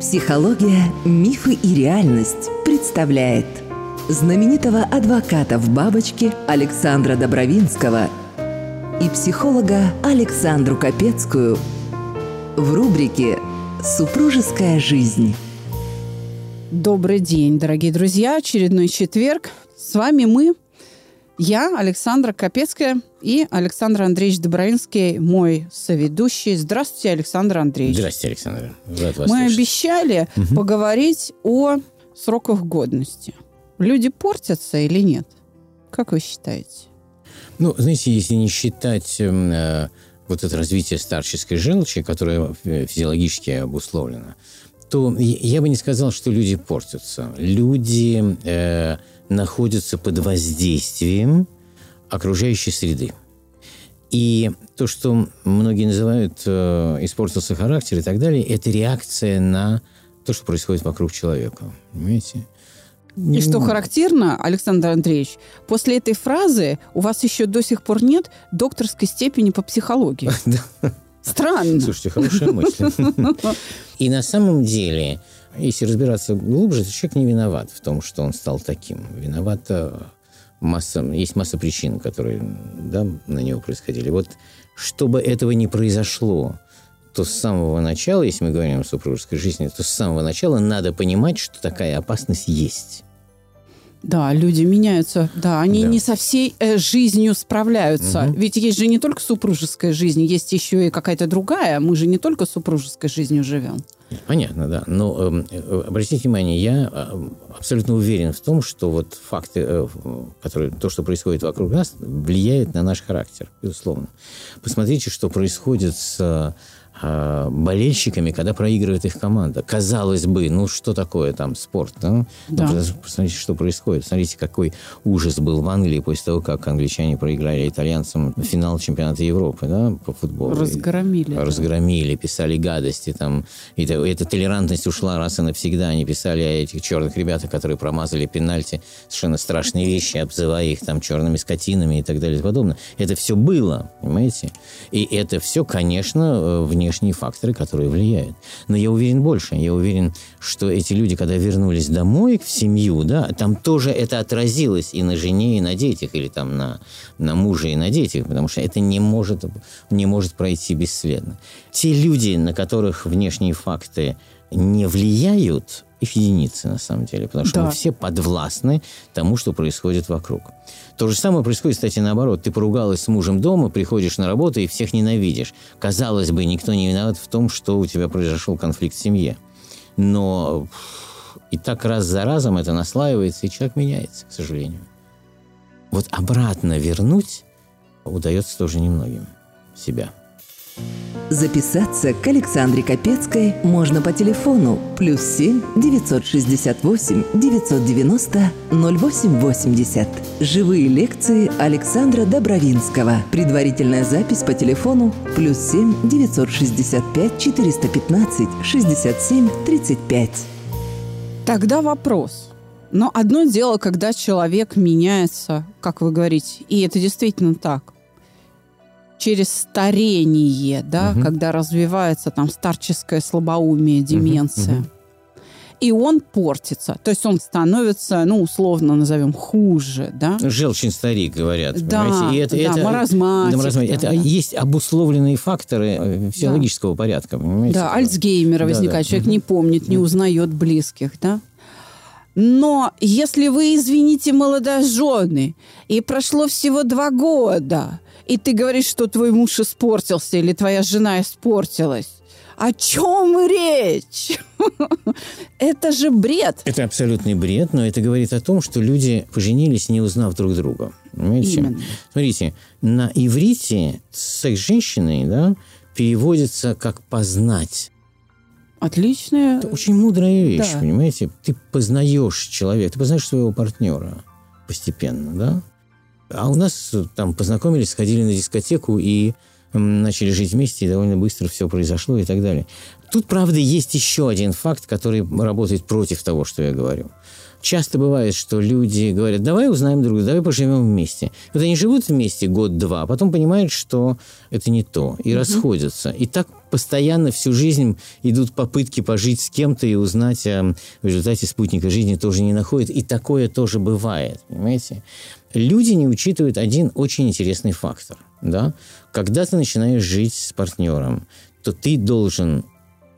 Психология, мифы и реальность представляет знаменитого адвоката в бабочке Александра Добровинского и психолога Александру Капецкую в рубрике «Супружеская жизнь». Добрый день, дорогие друзья. Очередной четверг. С вами мы, я, Александра Капецкая и Александр Андреевич Добровинский, мой соведущий. Здравствуйте, Александр Андреевич. Здравствуйте, Александр. Рад вас Мы слышать. обещали Мгм. поговорить о сроках годности. Люди портятся или нет? Как вы считаете? Ну, знаете, если не считать эм, э, вот это развитие старческой желчи, которое э, физиологически обусловлено, то я я бы не сказал, что люди портятся. Люди э, находятся под воздействием окружающей среды. И то, что многие называют э, испортился характер и так далее, это реакция на то, что происходит вокруг человека. Понимаете? И что Ну, характерно, Александр Андреевич, после этой фразы у вас еще до сих пор нет докторской степени по психологии. Странно. Слушайте, хорошая мысль. И на самом деле, если разбираться глубже, человек не виноват в том, что он стал таким. Виновата масса, есть масса причин, которые да, на него происходили. Вот чтобы этого не произошло, то с самого начала, если мы говорим о супружеской жизни, то с самого начала надо понимать, что такая опасность есть. Да, люди меняются. Да, они Да. не со всей э, жизнью справляются. Мгм. Ведь есть же не только супружеская жизнь, есть еще и какая-то другая. Мы же не только супружеской жизнью живем. Понятно, да. Но эм, э, обратите внимание, я э, абсолютно уверен в том, что вот факты, э, которые, то, что происходит вокруг нас, влияет на наш характер, безусловно. Посмотрите, что происходит с болельщиками, когда проигрывает их команда. Казалось бы, ну что такое там спорт? Да? Ну, Да. пос- Посмотрите, что происходит. Смотрите, какой ужас был в Англии после того, как англичане проиграли итальянцам финал чемпионата Европы да, по футболу. Разгромили. да. разгромили, писали гадости там. И та- эта толерантность ушла раз и навсегда. Они писали о этих черных ребятах, которые промазали пенальти, совершенно страшные вещи, обзывая их там черными скотинами и так далее и подобное. Это все было, понимаете? И это все, конечно, э, внешние факторы, которые влияют. Но я уверен больше. Я уверен, что эти люди, когда вернулись домой в семью, да, там тоже это отразилось и на жене, и на детях, или там на, на муже и на детях, потому что это не может, не может пройти бесследно. Те люди, на которых внешние факты не влияют, их единицы на самом деле, потому что Да. мы все подвластны тому, что происходит вокруг. То же самое происходит, кстати, наоборот. Ты поругалась с мужем дома, приходишь на работу и всех ненавидишь. Казалось бы, никто не виноват в том, что у тебя произошел конфликт в семье. Но и так раз за разом это наслаивается, и человек меняется, к сожалению. Вот обратно вернуть удается тоже немногим себя. Записаться к Александре Капецкой можно по телефону плюс 7 968 990 0880. Живые лекции Александра Добровинского. Предварительная запись по телефону плюс 7 965 415 67 35. Тогда вопрос. Но одно дело, когда человек меняется, как вы говорите, и это действительно так. Через старение, да, Мгм. когда развивается там старческое слабоумие, деменция. мгм. И он портится. То есть он становится, ну, условно назовем, хуже, да? Желчный старик, говорят. Да, понимаете? И это, да, это, маразматик, да, маразматик. да, это да. есть обусловленные факторы э, физиологического порядка, понимаете? Да, Альцгеймера Да, возникает. да. Человек Мгм. не помнит, не узнает близких, да? Но если вы, извините, молодожены, и прошло всего два года, и ты говоришь, что твой муж испортился или твоя жена испортилась, о чем речь? Это же бред. Это абсолютный бред, но это говорит о том, что люди поженились, не узнав друг друга. Понимаете? Именно. Смотрите, на иврите секс женщиной да, переводится как «познать». Отличная. Это очень мудрая вещь, Да. понимаете? Ты познаешь человека, ты познаешь своего партнера постепенно, да? А у нас э, там познакомились, сходили на дискотеку и начали жить вместе, и довольно быстро все произошло и так далее. Тут, правда, есть еще один факт, который работает против того, что я говорю. часто бывает, что люди говорят, давай узнаем друг друга, давай поживем вместе. Вот они живут вместе год-два, а потом понимают, что это не то, и mm-hmm. расходятся. И так постоянно всю жизнь идут попытки пожить с кем-то и узнать о в результате спутника жизни тоже не находят. И такое тоже бывает, понимаете? Люди не учитывают один очень интересный фактор. Да? Когда ты начинаешь жить с партнером, то ты должен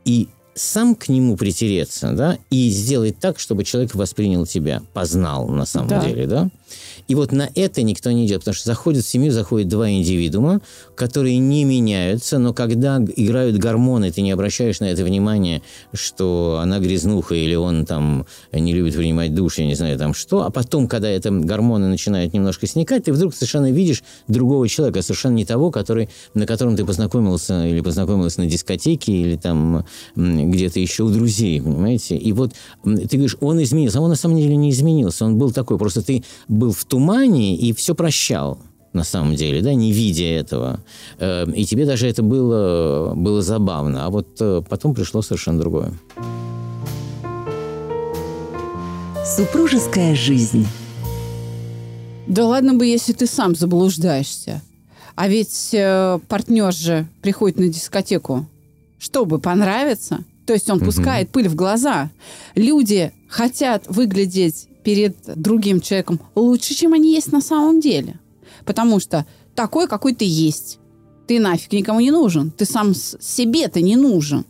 и сам к нему притереться, да, и сделать так, чтобы человек воспринял тебя, познал на самом да. деле, да. И вот на это никто не идет, потому что заходит в семью, заходят два индивидуума, которые не меняются, но когда играют гормоны, ты не обращаешь на это внимание, что она грязнуха или он там не любит принимать душ, я не знаю там что, а потом, когда это гормоны начинают немножко сникать, ты вдруг совершенно видишь другого человека, совершенно не того, который, на котором ты познакомился или познакомилась на дискотеке или там где-то еще у друзей, понимаете? И вот ты говоришь, он изменился, а он на самом деле не изменился, он был такой, просто ты был в тумане и все прощал на самом деле, да, не видя этого. Э, и тебе даже это было, было забавно. А вот э, потом пришло совершенно другое. Супружеская жизнь. Да ладно бы, если ты сам заблуждаешься. А ведь э, партнер же приходит на дискотеку, чтобы понравиться. То есть он угу. пускает пыль в глаза. Люди хотят выглядеть перед другим человеком лучше, чем они есть на самом деле. Потому что такой, какой ты есть. Ты нафиг никому не нужен. Ты сам себе-то не нужен.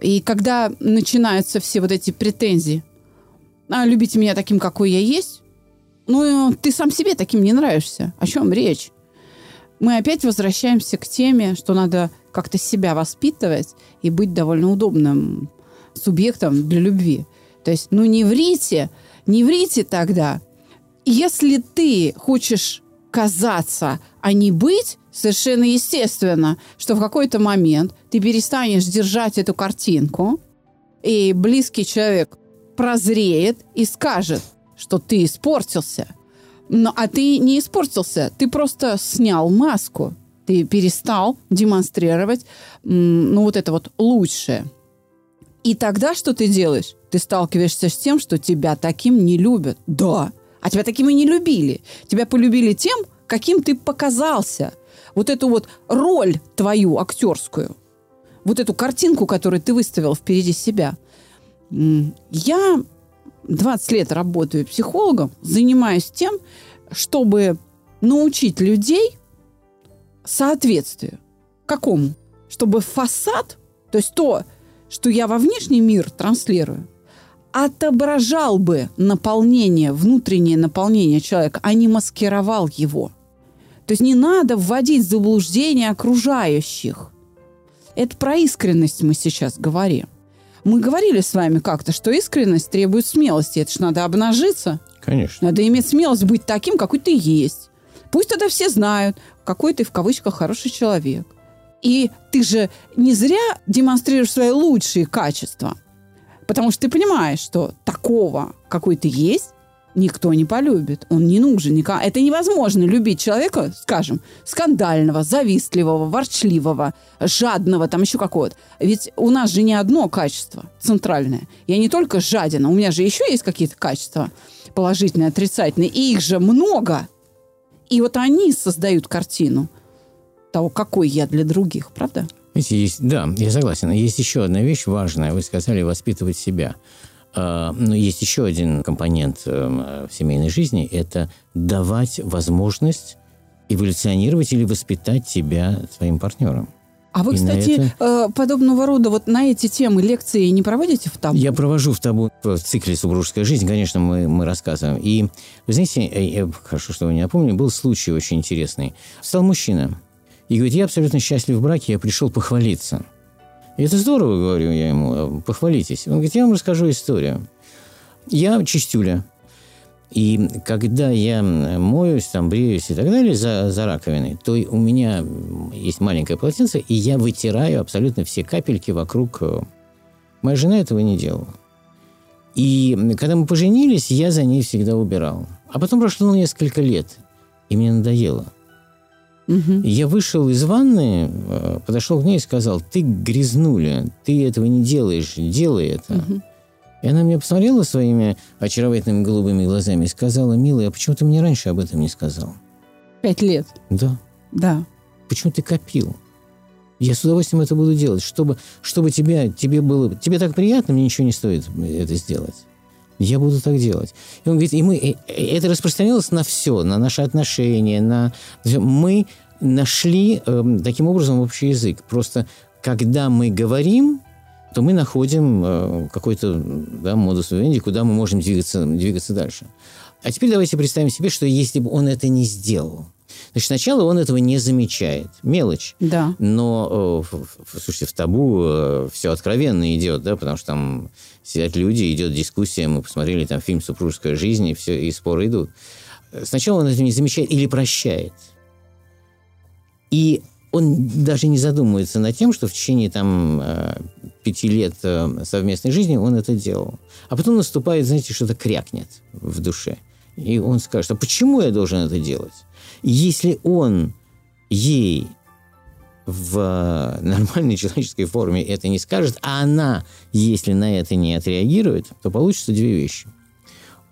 И когда начинаются все вот эти претензии, а, любите меня таким, какой я есть, ну, ты сам себе таким не нравишься. О чем речь? Мы опять возвращаемся к теме, что надо как-то себя воспитывать и быть довольно удобным субъектом для любви. То есть, ну, не врите, не врите тогда. Если ты хочешь казаться, а не быть, совершенно естественно, что в какой-то момент ты перестанешь держать эту картинку, и близкий человек прозреет и скажет, что ты испортился. Но, а ты не испортился, ты просто снял маску, ты перестал демонстрировать, ну, вот это вот лучшее. И тогда что ты делаешь? Ты сталкиваешься с тем, что тебя таким не любят. Да. А тебя таким и не любили. Тебя полюбили тем, каким ты показался. Вот эту вот роль твою актерскую, вот эту картинку, которую ты выставил впереди себя. Я 20 лет работаю психологом, занимаюсь тем, чтобы научить людей соответствию. Какому? Чтобы фасад, то есть то, что я во внешний мир транслирую, отображал бы наполнение, внутреннее наполнение человека, а не маскировал его. То есть не надо вводить в заблуждение окружающих. Это про искренность мы сейчас говорим. Мы говорили с вами как-то, что искренность требует смелости. Это ж надо обнажиться. Конечно. Надо иметь смелость быть таким, какой ты есть. Пусть тогда все знают, какой ты в кавычках хороший человек. И ты же не зря демонстрируешь свои лучшие качества. Потому что ты понимаешь, что такого, какой ты есть, никто не полюбит. Он не нужен никому. Это невозможно любить человека, скажем, скандального, завистливого, ворчливого, жадного, там еще какого-то. Ведь у нас же не одно качество центральное. Я не только жадина, у меня же еще есть какие-то качества положительные, отрицательные. И их же много. И вот они создают картину того, какой я для других, правда? Видите, есть, да, я согласен. Есть еще одна вещь важная. Вы сказали воспитывать себя. А, но есть еще один компонент э, в семейной жизни – это давать возможность эволюционировать или воспитать тебя своим партнером. А вы, и кстати, это... Э, подобного рода вот на эти темы лекции не проводите в табу? Я провожу в табу в цикле «Супружеская жизнь», конечно, мы, мы рассказываем. И, вы знаете, э, хорошо, что вы не напомнили, был случай очень интересный. Стал мужчина, и говорит, я абсолютно счастлив в браке, я пришел похвалиться. И это здорово, говорю я ему, «А, похвалитесь. Он говорит, я вам расскажу историю. Я чистюля. И когда я моюсь, там, бреюсь и так далее за, за раковиной, то у меня есть маленькое полотенце, и я вытираю абсолютно все капельки вокруг. Э, моя жена этого не делала. И когда мы поженились, я за ней всегда убирал. А потом прошло несколько лет, и мне надоело – Угу. Я вышел из ванны, э, подошел к ней и сказал, ты грязнуля, ты этого не делаешь, делай это. Угу. И она мне посмотрела своими очаровательными голубыми глазами и сказала, милая, а почему ты мне раньше об этом не сказал? Пять лет. Да. Да. Почему ты копил? Я с удовольствием это буду делать, чтобы, чтобы тебе, тебе было... Тебе так приятно, мне ничего не стоит это сделать. Я буду так делать. И он говорит, и мы... И это распространилось на все, на наши отношения, на... Мы нашли э, таким образом общий язык. Просто когда мы говорим, то мы находим э, какой-то да, модус вивенди, куда мы можем двигаться, двигаться дальше. А теперь давайте представим себе, что если бы он это не сделал, Значит, сначала он этого не замечает. Мелочь. Да. Но, э, слушайте, в табу э, все откровенно идет, да, потому что там сидят люди, идет дискуссия, мы посмотрели там фильм «Супружеская жизнь», и, все, и споры идут. Сначала он это не замечает или прощает. И он даже не задумывается над тем, что в течение там э, пяти лет совместной жизни он это делал. А потом наступает, знаете, что-то крякнет в душе. И он скажет, а почему я должен это делать? Если он ей в нормальной человеческой форме это не скажет, а она, если на это не отреагирует, то получится две вещи.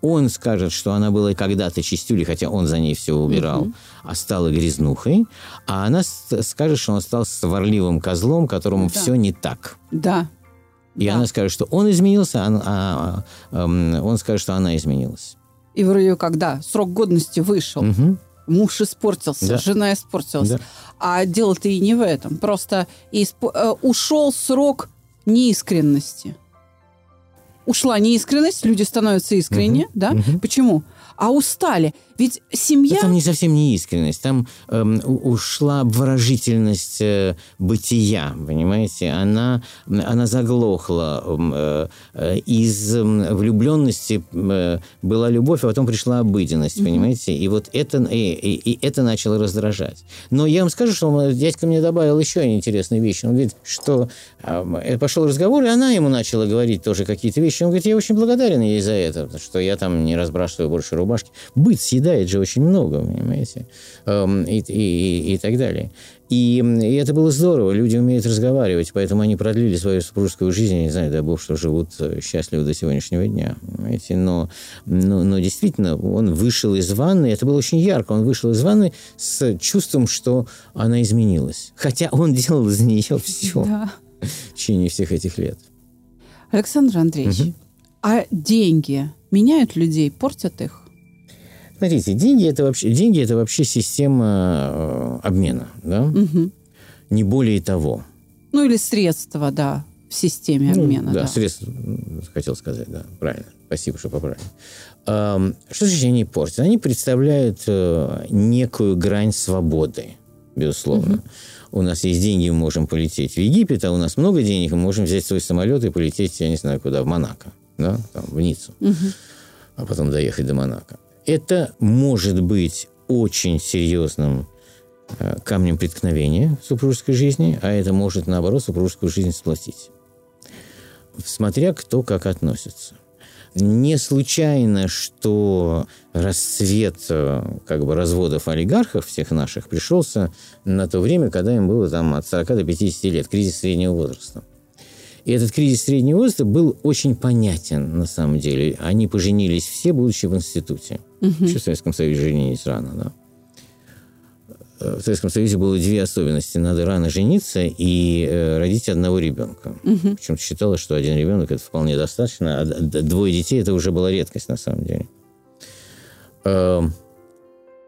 Он скажет, что она была когда-то чистюлей, хотя он за ней все убирал, uh-huh. а стала грязнухой, а она скажет, что он стал сварливым козлом, которому да. все не так. Да. И да. она скажет, что он изменился, а, а, а, он скажет, что она изменилась. И вроде когда срок годности вышел. Угу муж испортился, да. жена испортилась. Да. А дело-то и не в этом. Просто исп... Э, ушел срок неискренности. Ушла неискренность, люди становятся искренне, угу. да? Угу. Почему? А устали. Ведь семья... Да там не совсем не искренность, там эм, ушла обворожительность э, бытия, понимаете? Она, она заглохла. Эм, э, э, из э, влюбленности э, была любовь, а потом пришла обыденность, mm-hmm. понимаете? И вот это, и, и, и это начало раздражать. Но я вам скажу, что дядька мне добавил еще интересную вещь. Он говорит, что э, пошел разговор, и она ему начала говорить тоже какие-то вещи. Он говорит, я очень благодарен ей за это, что я там не разбрасываю больше рубашек рубашки. Быт съедает же очень много, понимаете, эм, и, и, и, так далее. И, и это было здорово. Люди умеют разговаривать, поэтому они продлили свою супружескую жизнь. Я не знаю, дай бог, что живут э, счастливо до сегодняшнего дня. Понимаете? Но, но, но действительно, он вышел из ванны, это было очень ярко, он вышел из ванны с чувством, что она изменилась. Хотя он делал из нее все да. в течение всех этих лет. Александр Андреевич, угу. а деньги меняют людей, портят их? Смотрите, деньги это вообще, деньги это вообще система э, обмена, да? Угу. Не более того. Ну или средства, да, в системе ну, обмена. Да, да, средства, хотел сказать, да, правильно. Спасибо, что поправили. Эм, что значит они портят? Они представляют э, некую грань свободы, безусловно. Угу. У нас есть деньги, мы можем полететь в Египет, а у нас много денег, мы можем взять свой самолет и полететь, я не знаю куда, в Монако, да, там, в Ниццу, угу. а потом доехать до Монако это может быть очень серьезным э, камнем преткновения в супружеской жизни, а это может, наоборот, супружескую жизнь сплотить. Смотря кто как относится. Не случайно, что расцвет э, как бы, разводов олигархов всех наших пришелся на то время, когда им было там, от 40 до 50 лет, кризис среднего возраста. И этот кризис среднего возраста был очень понятен на самом деле. Они поженились все, будучи в институте. Угу. Еще в Советском Союзе женились рано, да. В Советском Союзе было две особенности. Надо рано жениться и э, родить одного ребенка. Угу. Почему-то считалось, что один ребенок это вполне достаточно, а двое детей это уже была редкость на самом деле. Э,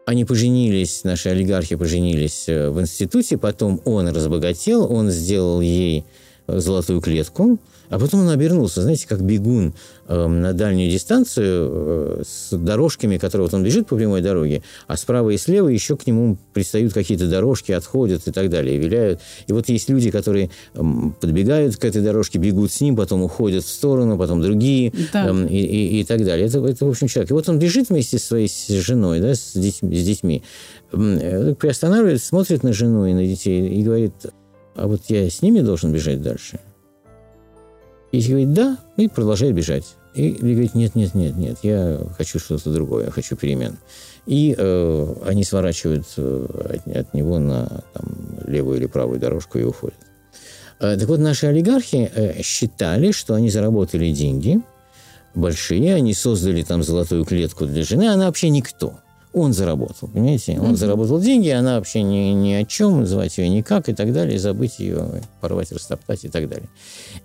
они поженились, наши олигархи поженились э, в институте, потом он разбогател, он сделал ей золотую клетку, а потом он обернулся, знаете, как бегун э, на дальнюю дистанцию э, с дорожками, которые вот он бежит по прямой дороге, а справа и слева еще к нему пристают какие-то дорожки, отходят и так далее, и виляют. И вот есть люди, которые э, подбегают к этой дорожке, бегут с ним, потом уходят в сторону, потом другие да. э, и, и, и так далее. Это, это, в общем, человек. И вот он бежит вместе со своей женой, да, с детьми, с детьми э, приостанавливается, смотрит на жену и на детей и говорит, а вот я с ними должен бежать дальше – если говорит «да», и продолжает бежать. И говорит «нет, нет, нет, нет, я хочу что-то другое, я хочу перемен». И э, они сворачивают э, от, от него на там, левую или правую дорожку и уходят. Э, так вот, наши олигархи э, считали, что они заработали деньги, большие, они создали там золотую клетку для жены, она вообще никто он заработал, понимаете? Он mm-hmm. заработал деньги, она вообще ни, ни о чем, называть ее никак и так далее, забыть ее, порвать, растоптать и так далее.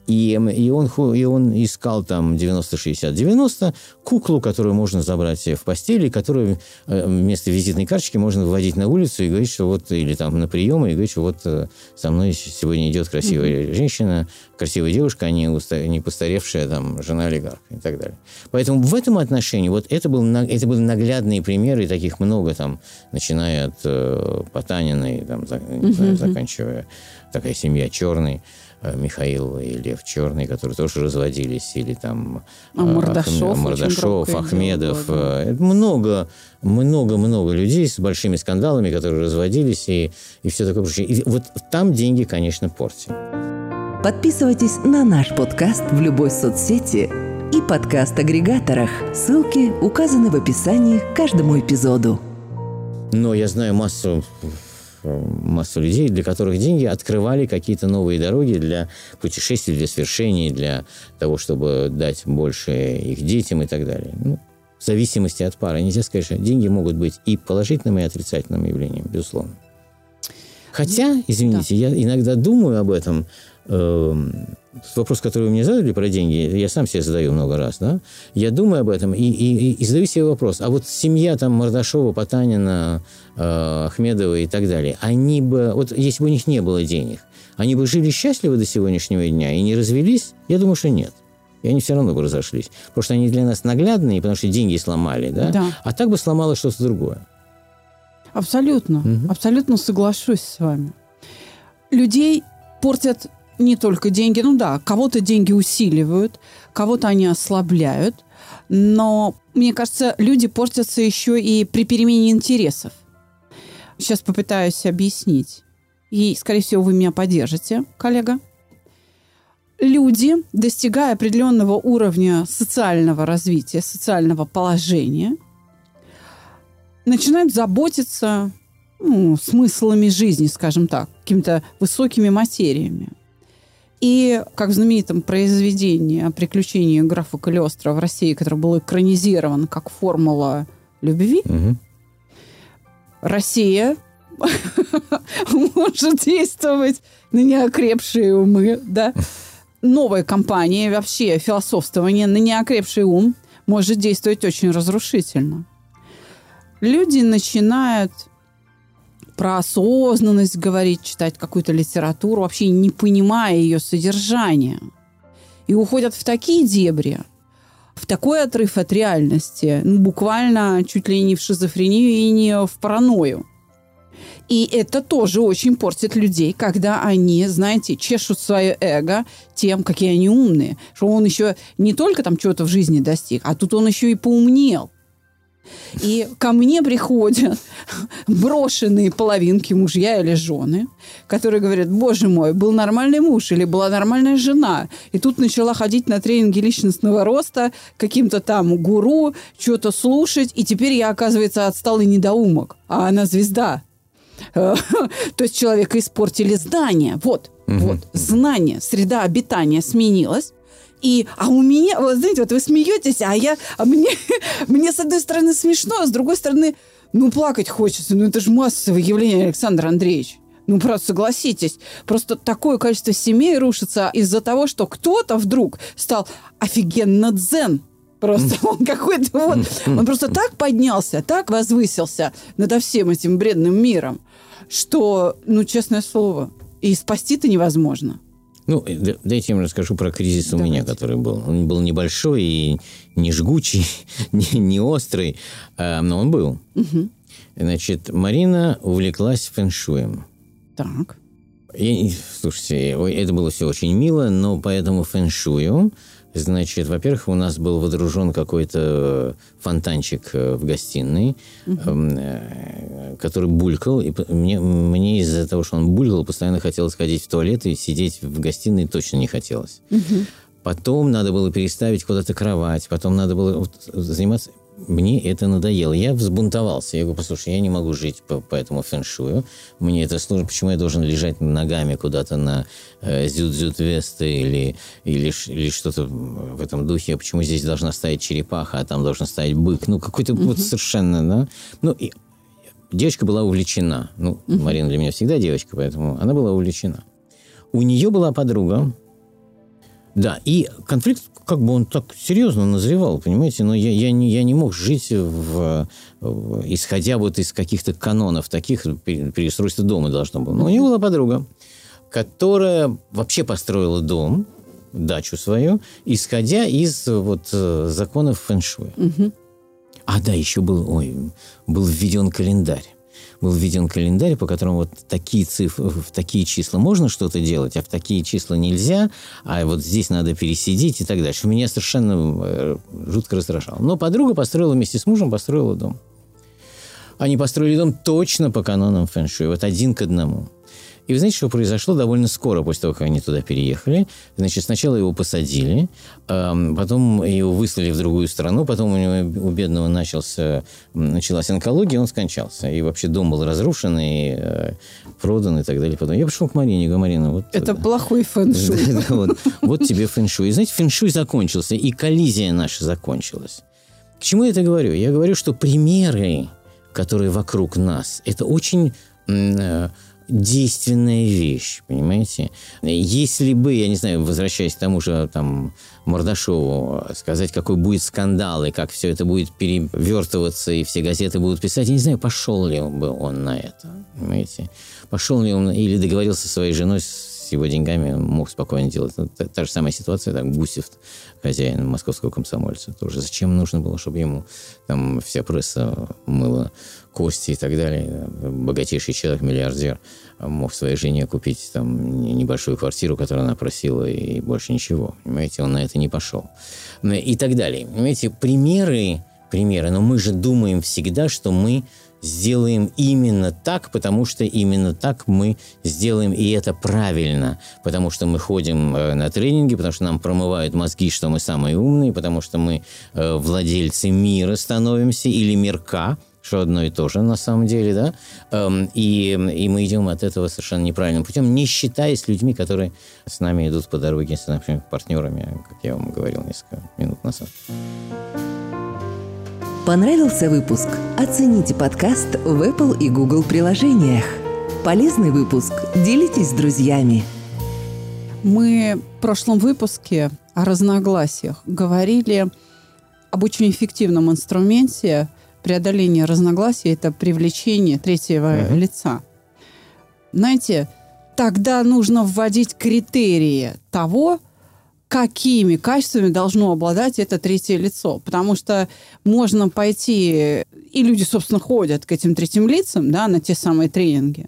И, и, он, и он искал там 90-60-90 куклу, которую можно забрать в постели, которую э, вместо визитной карточки можно выводить на улицу и говорить, что вот, или там на приемы, и говорить, что вот э, со мной сегодня идет красивая mm-hmm. женщина, красивая девушка, а не, уста, не постаревшая там жена олигарха и так далее. Поэтому в этом отношении вот это, был, это были наглядные примеры таких много там, начиная от э, Потанина и там, за, не знаю, заканчивая такая семья Черный. Э, Михаил и Лев Черный, которые тоже разводились, или там а Мордашов, Мордашов Ахмедов. Да. Много, много-много людей с большими скандалами, которые разводились, и, и все такое прочее. И вот там деньги, конечно, портят. Подписывайтесь на наш подкаст в любой соцсети и подкаст-агрегаторах. Ссылки указаны в описании к каждому эпизоду. Но я знаю массу массу людей, для которых деньги открывали какие-то новые дороги для путешествий, для свершений, для того, чтобы дать больше их детям и так далее. Ну, в зависимости от пары. Нельзя сказать, что деньги могут быть и положительным, и отрицательным явлением, безусловно. Хотя, извините, да. я иногда думаю об этом, вопрос, который вы мне задали про деньги, я сам себе задаю много раз, да? Я думаю об этом и, и, и задаю себе вопрос. А вот семья там Мордашова, Потанина, э, Ахмедова и так далее, они бы, вот если бы у них не было денег, они бы жили счастливо до сегодняшнего дня и не развелись? Я думаю, что нет. И они все равно бы разошлись. Потому что они для нас наглядные, потому что деньги сломали, да? да. А так бы сломалось что-то другое. Абсолютно. Угу. Абсолютно соглашусь с вами. Людей портят не только деньги. Ну да, кого-то деньги усиливают, кого-то они ослабляют. Но, мне кажется, люди портятся еще и при перемене интересов. Сейчас попытаюсь объяснить. И, скорее всего, вы меня поддержите, коллега. Люди, достигая определенного уровня социального развития, социального положения, начинают заботиться ну, смыслами жизни, скажем так, какими-то высокими материями. И как в знаменитом произведении о приключении графа Калиостро в России, которое было экранизировано как формула любви, угу. Россия может действовать на неокрепшие умы, да. Новая компания, вообще философствование на неокрепший ум может действовать очень разрушительно. Люди начинают про осознанность говорить, читать какую-то литературу, вообще не понимая ее содержания. И уходят в такие дебри, в такой отрыв от реальности, ну, буквально чуть ли не в шизофрению и не в паранойю. И это тоже очень портит людей, когда они, знаете, чешут свое эго тем, какие они умные. Что он еще не только там чего-то в жизни достиг, а тут он еще и поумнел. И ко мне приходят брошенные половинки мужья или жены, которые говорят, боже мой, был нормальный муж или была нормальная жена. И тут начала ходить на тренинги личностного роста, каким-то там гуру, что-то слушать, и теперь я, оказывается, отсталый недоумок, а она звезда. То есть человека испортили здание. Вот, вот, знание, среда обитания сменилась. И, а у меня, вот знаете, вот вы смеетесь, а я, а мне, мне с одной стороны смешно, а с другой стороны, ну, плакать хочется. Ну, это же массовое явление, Александр Андреевич. Ну, просто согласитесь. Просто такое количество семей рушится из-за того, что кто-то вдруг стал офигенно дзен. Просто он какой-то вот... Он просто так поднялся, так возвысился над всем этим бредным миром, что, ну, честное слово, и спасти-то невозможно. Ну, дайте я вам расскажу про кризис Давайте. у меня, который был. Он был небольшой и не жгучий, не, не острый, а, но он был. Угу. Значит, Марина увлеклась фэншуем. Так. И, слушайте, это было все очень мило, но по этому фэншую Значит, во-первых, у нас был водружен какой-то фонтанчик э, в гостиной, угу. который булькал. И мне, мне из-за того, что он булькал, постоянно хотелось ходить в туалет, и сидеть в гостиной точно не хотелось. Угу. Потом надо было переставить куда-то кровать, потом надо было заниматься мне это надоело. Я взбунтовался. Я говорю, послушай, я не могу жить по, по этому фэншую. Мне это сложно. Почему я должен лежать ногами куда-то на э, зюд-зюд весты или, или, или что-то в этом духе? Почему здесь должна стоять черепаха, а там должен стоять бык? Ну, какой-то mm-hmm. вот совершенно, да? Ну, и девочка была увлечена. Ну, mm-hmm. Марина для меня всегда девочка, поэтому она была увлечена. У нее была подруга, да, и конфликт, как бы он так серьезно назревал, понимаете, но я, я, не, я не мог жить, в, в, исходя вот из каких-то канонов таких, переустройство дома должно было. Но у него была подруга, которая вообще построила дом, дачу свою, исходя из вот законов фэншуя. Угу. А, да, еще был, ой, был введен календарь был введен календарь, по которому вот такие цифры, в такие числа можно что-то делать, а в такие числа нельзя, а вот здесь надо пересидеть и так дальше. Меня совершенно э, жутко раздражало. Но подруга построила вместе с мужем, построила дом. Они построили дом точно по канонам фэн-шуй, вот один к одному. И вы знаете, что произошло довольно скоро после того, как они туда переехали? Значит, сначала его посадили, потом его выслали в другую страну, потом у него у бедного начался, началась онкология, он скончался. И вообще дом был разрушен и э, продан и так далее. Потом я пришел к Марине, говорю, Марина, вот... Это плохой фэншуй. вот, вот тебе фэншуй. И знаете, фэншуй закончился, и коллизия наша закончилась. К чему я это говорю? Я говорю, что примеры, которые вокруг нас, это очень э, действенная вещь, понимаете? Если бы, я не знаю, возвращаясь к тому же там Мордашову, сказать, какой будет скандал, и как все это будет перевертываться, и все газеты будут писать, я не знаю, пошел ли бы он на это, понимаете? Пошел ли он, или договорился со своей женой с его деньгами, мог спокойно делать. Ну, та, та же самая ситуация, так, Гусев, хозяин московского комсомольца, тоже. Зачем нужно было, чтобы ему там вся пресса мыла кости и так далее. Богатейший человек, миллиардер, мог своей жене купить там небольшую квартиру, которую она просила, и больше ничего. Понимаете, он на это не пошел. И так далее. Понимаете, примеры, примеры, но мы же думаем всегда, что мы сделаем именно так, потому что именно так мы сделаем, и это правильно, потому что мы ходим э, на тренинги, потому что нам промывают мозги, что мы самые умные, потому что мы э, владельцы мира становимся или мирка, что одно и то же на самом деле, да, эм, и, и мы идем от этого совершенно неправильным путем, не считаясь людьми, которые с нами идут по дороге, с, например, партнерами, как я вам говорил несколько минут назад. Понравился выпуск? Оцените подкаст в Apple и Google приложениях. Полезный выпуск? Делитесь с друзьями. Мы в прошлом выпуске о разногласиях говорили об очень эффективном инструменте преодоления разногласий – это привлечение третьего uh-huh. лица. Знаете, тогда нужно вводить критерии того, какими качествами должно обладать это третье лицо. Потому что можно пойти, и люди, собственно, ходят к этим третьим лицам, да, на те самые тренинги.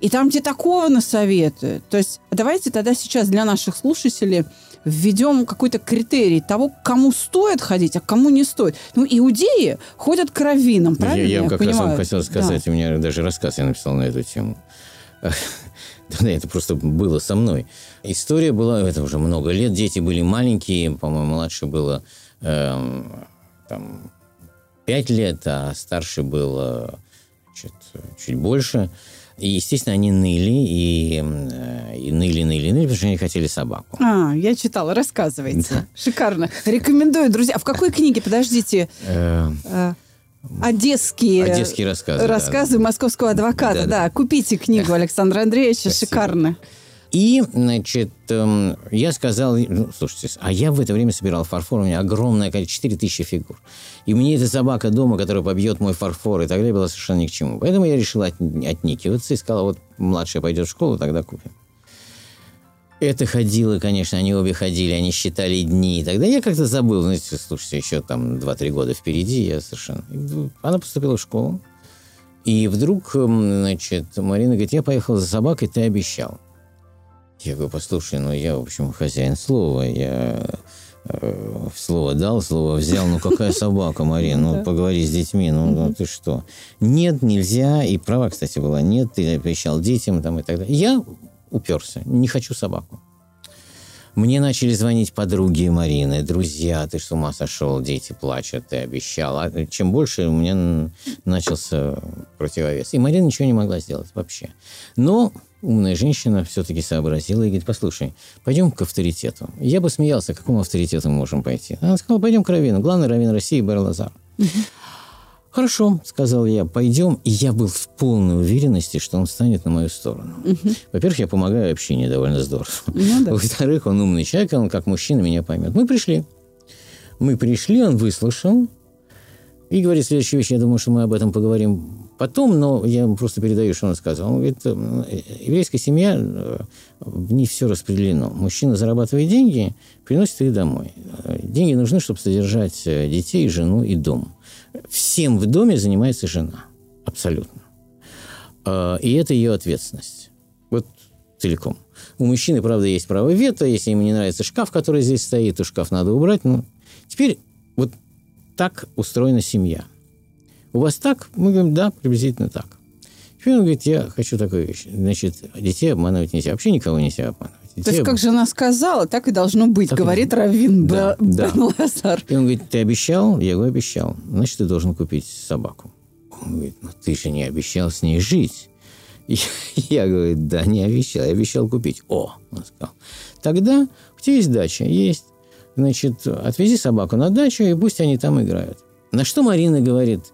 И там тебе такого насоветуют. То есть давайте тогда сейчас для наших слушателей – введем какой-то критерий того, кому стоит ходить, а кому не стоит. Ну, иудеи ходят к раввинам, правильно? Я, я как понимаю? раз вам хотел сказать, да. у меня даже рассказ я написал на эту тему. Да, это просто было со мной. История была, это уже много лет, дети были маленькие, по-моему, младше было э, там, 5 лет, а старше было чуть, чуть больше. И, естественно, они ныли, и, э, и ныли, ныли, ныли, потому что они хотели собаку. А, я читала, рассказывайте. Да. Шикарно. Рекомендую, друзья. А в какой книге, подождите? Э, э, Одесские, Одесские рассказы. Рассказы да. московского адвоката, да, да. да. Купите книгу Александра Андреевича, шикарно. И, значит, эм, я сказал, ну, слушайте, а я в это время собирал фарфор, у меня огромное количество, 4000 фигур. И мне эта собака дома, которая побьет мой фарфор и так далее, была совершенно ни к чему. Поэтому я решил от, отникиваться и сказал, вот младшая пойдет в школу, тогда купим. Это ходило, конечно, они обе ходили, они считали дни. Тогда я как-то забыл, знаете, слушайте, еще там 2-3 года впереди, я совершенно... Она поступила в школу, и вдруг, эм, значит, Марина говорит, я поехал за собакой, ты обещал. Я говорю, послушай, ну я, в общем, хозяин слова, я э, слово дал, слово взял, ну какая собака, Мария, ну поговори с детьми, ну, ну ты что? Нет, нельзя, и права, кстати, была, нет, ты обещал детям там и так далее. Я уперся, не хочу собаку. Мне начали звонить подруги Марины, друзья, ты с ума сошел, дети плачут, ты обещал. А чем больше у меня начался противовес. И Марина ничего не могла сделать вообще. Но умная женщина все-таки сообразила и говорит, послушай, пойдем к авторитету. Я бы смеялся, к какому авторитету мы можем пойти. Она сказала, пойдем к Равину. Главный Равин России Бар Лазар. Хорошо, сказал я, пойдем. И я был в полной уверенности, что он станет на мою сторону. Угу. Во-первых, я помогаю общине довольно здорово. Ну, да. Во-вторых, он умный человек, он как мужчина меня поймет. Мы пришли. Мы пришли, он выслушал. И говорит следующую вещь, я думаю, что мы об этом поговорим потом, но я просто передаю, что он сказал. Он говорит, еврейская семья, э, в ней все распределено. Мужчина зарабатывает деньги, приносит их домой. Деньги нужны, чтобы содержать э, детей, жену и дом всем в доме занимается жена. Абсолютно. И это ее ответственность. Вот целиком. У мужчины, правда, есть право вето. Если ему не нравится шкаф, который здесь стоит, то шкаф надо убрать. Ну, теперь вот так устроена семья. У вас так? Мы говорим, да, приблизительно так. Теперь он говорит, я хочу такую вещь. Значит, детей обманывать нельзя. Вообще никого нельзя обманывать. То есть, как жена сказала, так и должно быть, так говорит и... Равин да, Б... да. Бен Лазар. И он говорит, ты обещал? Я говорю, обещал. Значит, ты должен купить собаку. Он говорит, ну ты же не обещал с ней жить. Я, я говорю, да, не обещал. Я обещал купить. О, он сказал. Тогда у тебя есть дача, есть. Значит, отвези собаку на дачу, и пусть они там играют. На что Марина говорит,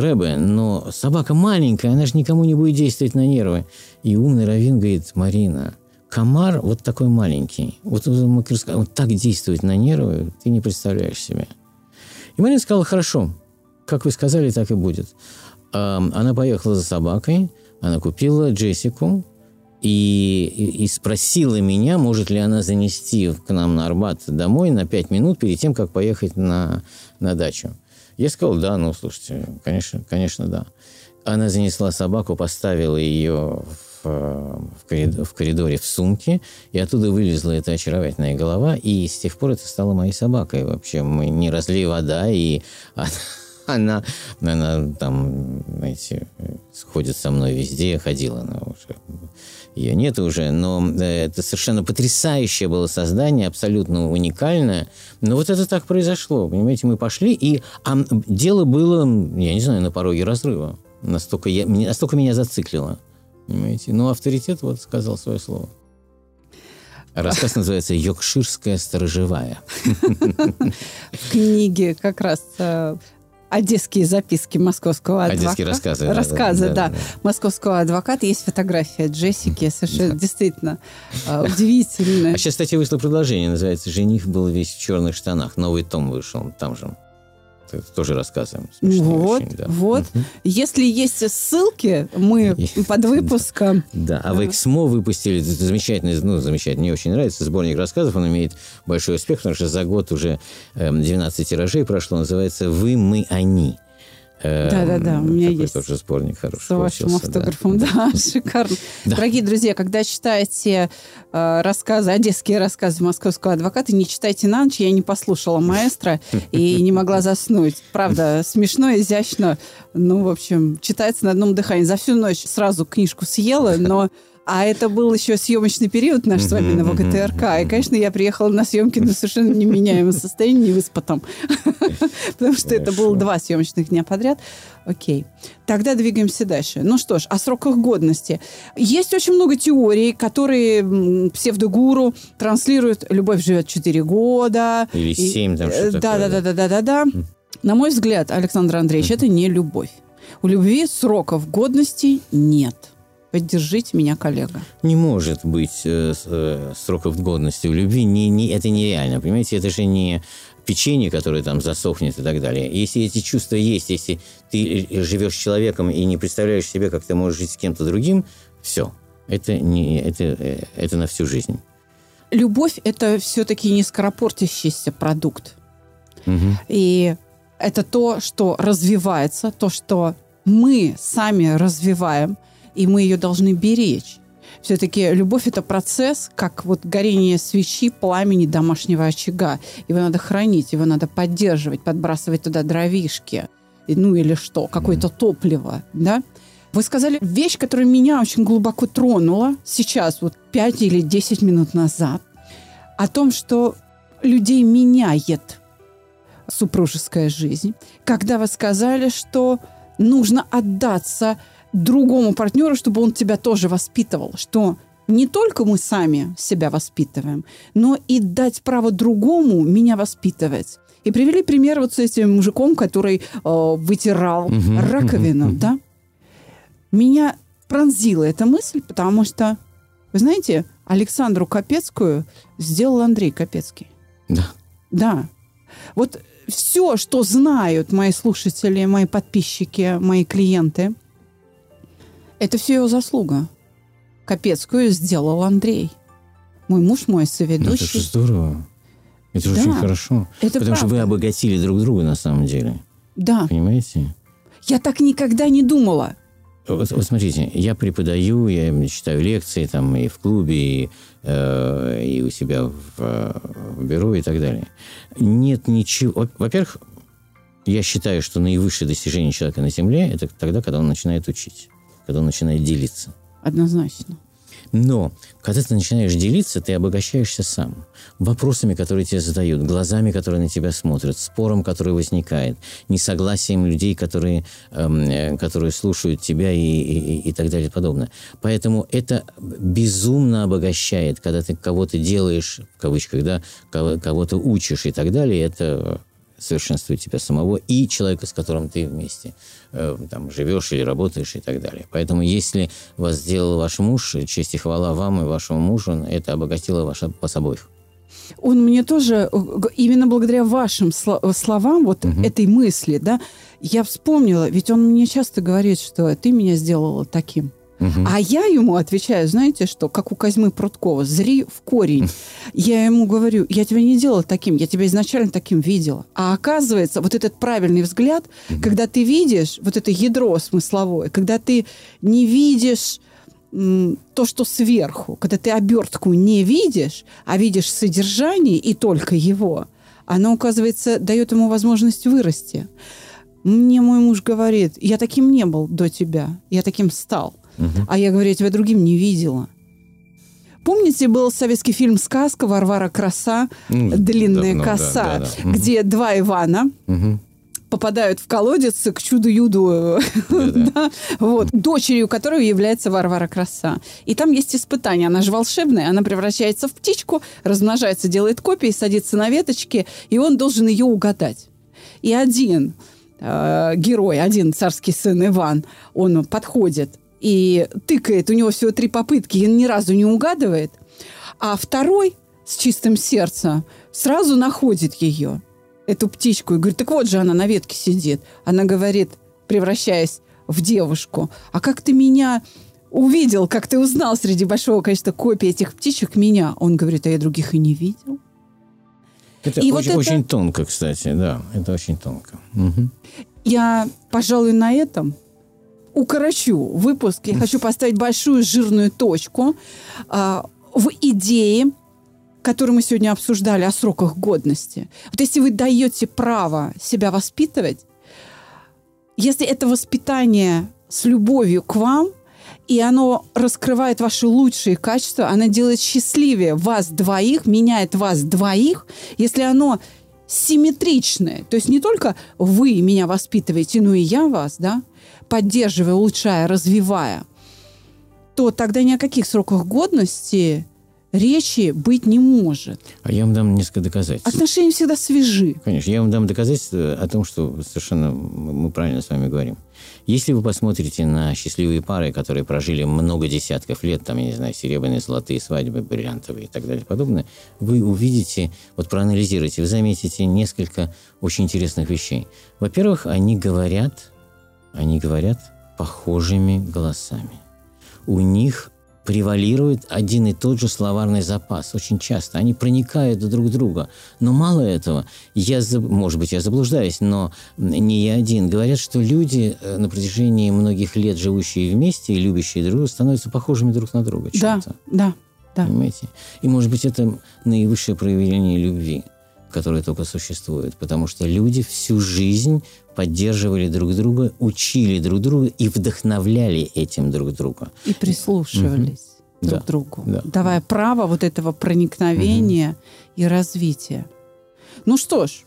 Рэбе, но собака маленькая, она же никому не будет действовать на нервы. И умный Равин говорит, Марина, комар вот такой маленький, вот он так действует на нервы, ты не представляешь себе. И Марина сказала, хорошо, как вы сказали, так и будет. Она поехала за собакой, она купила Джессику, и, и спросила меня, может ли она занести к нам на Арбат домой на пять минут перед тем, как поехать на, на дачу. Я сказал, да, ну, слушайте, конечно, конечно, да. Она занесла собаку, поставила ее в, коридор, в коридоре в сумке, и оттуда вылезла эта очаровательная голова, и с тех пор это стало моей собакой. Вообще, мы не разли вода, и она, она, она там, знаете, сходит со мной везде, ходила она уже ее нет уже, но э, это совершенно потрясающее было создание, абсолютно уникальное. Но вот это так произошло, понимаете, мы пошли, и а дело было, я не знаю, на пороге разрыва. Настолько, я, настолько меня зациклило. Понимаете? Но авторитет вот сказал свое слово. Рассказ называется «Йоркширская сторожевая». В книге как раз э, одесские записки московского адвоката. Одесские рассказы. Рассказы, да, да, да. Московского адвоката. Есть фотография Джессики, совершенно действительно э, удивительная. А сейчас, кстати, вышло продолжение, называется «Жених был весь в черных штанах». Новый том вышел там же тоже рассказываем. Вот, очень, да. вот. Угу. Если есть ссылки, мы под выпуском. Да, а в Эксмо выпустили замечательный, ну, замечательный, мне очень нравится сборник рассказов, он имеет большой успех, потому что за год уже 12 эм, тиражей прошло, называется «Вы, мы, они». Да-да-да, у меня есть. тоже сборник хороший С вашим автографом, да, шикарно. Дорогие друзья, когда читаете э, рассказы, одесские рассказы московского адвоката, не читайте на ночь, я не послушала маэстро и не могла заснуть. Правда, смешно, изящно, ну, в общем, читается на одном дыхании. За всю ночь сразу книжку съела, но а это был еще съемочный период наш с вами на ВГТРК. И, конечно, я приехала на съемки на совершенно неменяемом состоянии, не выспатом. Потому что это было два съемочных дня подряд. Окей. Тогда двигаемся дальше. Ну что ж, о сроках годности. Есть очень много теорий, которые псевдогуру транслируют «Любовь живет 4 года». Или 7, там что да, да, да, да, да, да, да. На мой взгляд, Александр Андреевич, это не любовь. У любви сроков годности нет. Поддержите меня, коллега. Не может быть э, э, сроков годности у любви. Не, не, это нереально, понимаете? Это же не печенье, которое там засохнет и так далее. Если эти чувства есть, если ты живешь с человеком и не представляешь себе, как ты можешь жить с кем-то другим, все. Это, не, это, э, это на всю жизнь. Любовь – это все-таки не скоропортящийся продукт. Угу. И это то, что развивается, то, что мы сами развиваем – и мы ее должны беречь. Все-таки любовь – это процесс, как вот горение свечи, пламени домашнего очага. Его надо хранить, его надо поддерживать, подбрасывать туда дровишки, ну или что, какое-то топливо, да? Вы сказали вещь, которая меня очень глубоко тронула сейчас, вот 5 или 10 минут назад. о том, что людей меняет супружеская жизнь, когда вы сказали, что нужно отдаться другому партнеру, чтобы он тебя тоже воспитывал, что не только мы сами себя воспитываем, но и дать право другому меня воспитывать. И привели пример вот с этим мужиком, который э, вытирал Мгм, раковину, мгм. да. Меня пронзила эта мысль, потому что, вы знаете, Александру Капецкую сделал Андрей Капецкий. Да. Да. Вот все, что знают мои слушатели, мои подписчики, мои клиенты, это все его заслуга. Капецкую сделал Андрей. Мой муж, мой Ну, это же соведущий. здорово. Это Да, очень хорошо. это потому что вы правда. обогатили друг друга на самом деле. Да. Понимаете? Я так никогда не думала. Вот, вот смотрите, я преподаю, я читаю лекции там и в клубе, и, э, и у себя в, э, в бюро и так далее. Нет ничего... Во- Во-первых, я считаю, что наивысшее достижение человека на Земле – это тогда, когда он начинает учить, когда он начинает делиться. Однозначно. Но когда ты начинаешь делиться, ты обогащаешься сам. Вопросами, которые тебе задают, глазами, которые на тебя смотрят, спором, который возникает, несогласием людей, которые, эм, э, которые слушают тебя и, и- и так далее и подобное. Поэтому это безумно обогащает, когда ты кого-то делаешь, в кавычках, да, кого- кого-то учишь и так далее, это совершенствует тебя самого и человека, с которым ты вместе э, там, живешь или работаешь и так далее. Поэтому если вас сделал ваш муж, честь и хвала вам и вашему мужу, это обогатило вас вас обоих. Он мне тоже, э, именно благодаря вашим сло- словам, вот этой мысли, да, я вспомнила, ведь он мне часто говорит, что ты меня сделала таким. А я ему отвечаю, знаете что, как у Козьмы Пруткова, зри в корень. Я ему говорю, я тебя не делала таким, я тебя изначально таким видела. А оказывается, вот этот правильный взгляд, когда ты видишь вот это ядро смысловое, когда ты не видишь то, что сверху, когда ты обертку не видишь, а видишь содержание и только его, оно, оказывается, дает ему возможность вырасти. Мне мой муж говорит, я таким не был до тебя, я таким стал. А я говорю, я тебя другим не видела. Помните, был советский фильм «Сказка» Варвара Краса, Ну, «Длинная давно, да, коса», да, да. Мгм. где два Ивана Мгм. попадают в колодец к чуду-юду, да, вот, дочерью которой является Варвара Краса. И там есть испытание. Она же волшебная, она превращается в птичку, размножается, делает копии, садится на веточке, и он должен ее угадать. И один э, герой, один царский сын Иван, он подходит и тыкает, у него всего три попытки, и он ни разу не угадывает. А второй с чистым сердцем сразу находит ее, эту птичку, и говорит, так вот же она на ветке сидит. Она говорит, превращаясь в девушку, а как ты меня увидел, как ты узнал среди большого количества копий этих птичек меня? Он говорит, а я других и не видел. Это И вот очень, это- очень тонко, кстати, да, это очень тонко. Мгм. Я, пожалуй, на этом укорочу выпуск. Я хочу поставить большую жирную точку а, в идее, которую мы сегодня обсуждали о сроках годности. Вот если вы даете право себя воспитывать, если это воспитание с любовью к вам, и оно раскрывает ваши лучшие качества, оно делает счастливее вас двоих, меняет вас двоих, если оно симметричное, то есть не только вы меня воспитываете, но и я вас, да, поддерживая, улучшая, развивая, то тогда ни о каких сроках годности речи быть не может. А я вам дам несколько доказательств. Отношения всегда свежи. Конечно, я вам дам доказательства о том, что совершенно мы правильно с вами говорим. Если вы посмотрите на счастливые пары, которые прожили много десятков лет, там, я не знаю, серебряные, золотые свадьбы, бриллиантовые и так далее и подобное, вы увидите, вот проанализируйте, вы заметите несколько очень интересных вещей. Во-первых, они говорят, они говорят похожими голосами. У них превалирует один и тот же словарный запас. Очень часто. Они проникают друг в друга. Но мало этого, я, может быть, я заблуждаюсь, но не я один. Говорят, что люди э, на протяжении многих лет, живущие вместе и любящие друг друга, становятся похожими друг на друга. Да, да, да. Понимаете? И, может быть, это наивысшее проявление любви, которое только существует. Потому что люди всю жизнь поддерживали друг друга, учили друг друга и вдохновляли этим друг друга. И прислушивались. друг Да, другу, да. давая право вот этого проникновения и развития. Ну что ж,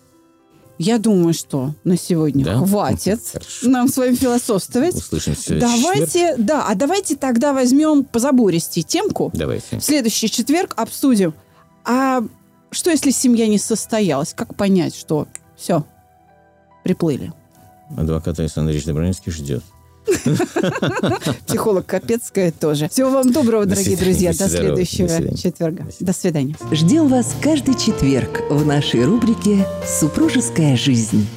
я думаю, что на сегодня Да? хватит Хорошо. нам с вами философствовать. Услышимся в четверг. Давайте, да, а давайте тогда возьмем по забористей темку. Давайте. В следующий четверг обсудим. А что, если семья не состоялась? Как понять, что все, приплыли? Адвокат Александр Ильич Добронинский ждет. Психолог Капецкая тоже. Всего вам доброго, До дорогие друзья. До следующего четверга. До свидания. Ждем вас каждый четверг в нашей рубрике «Супружеская жизнь».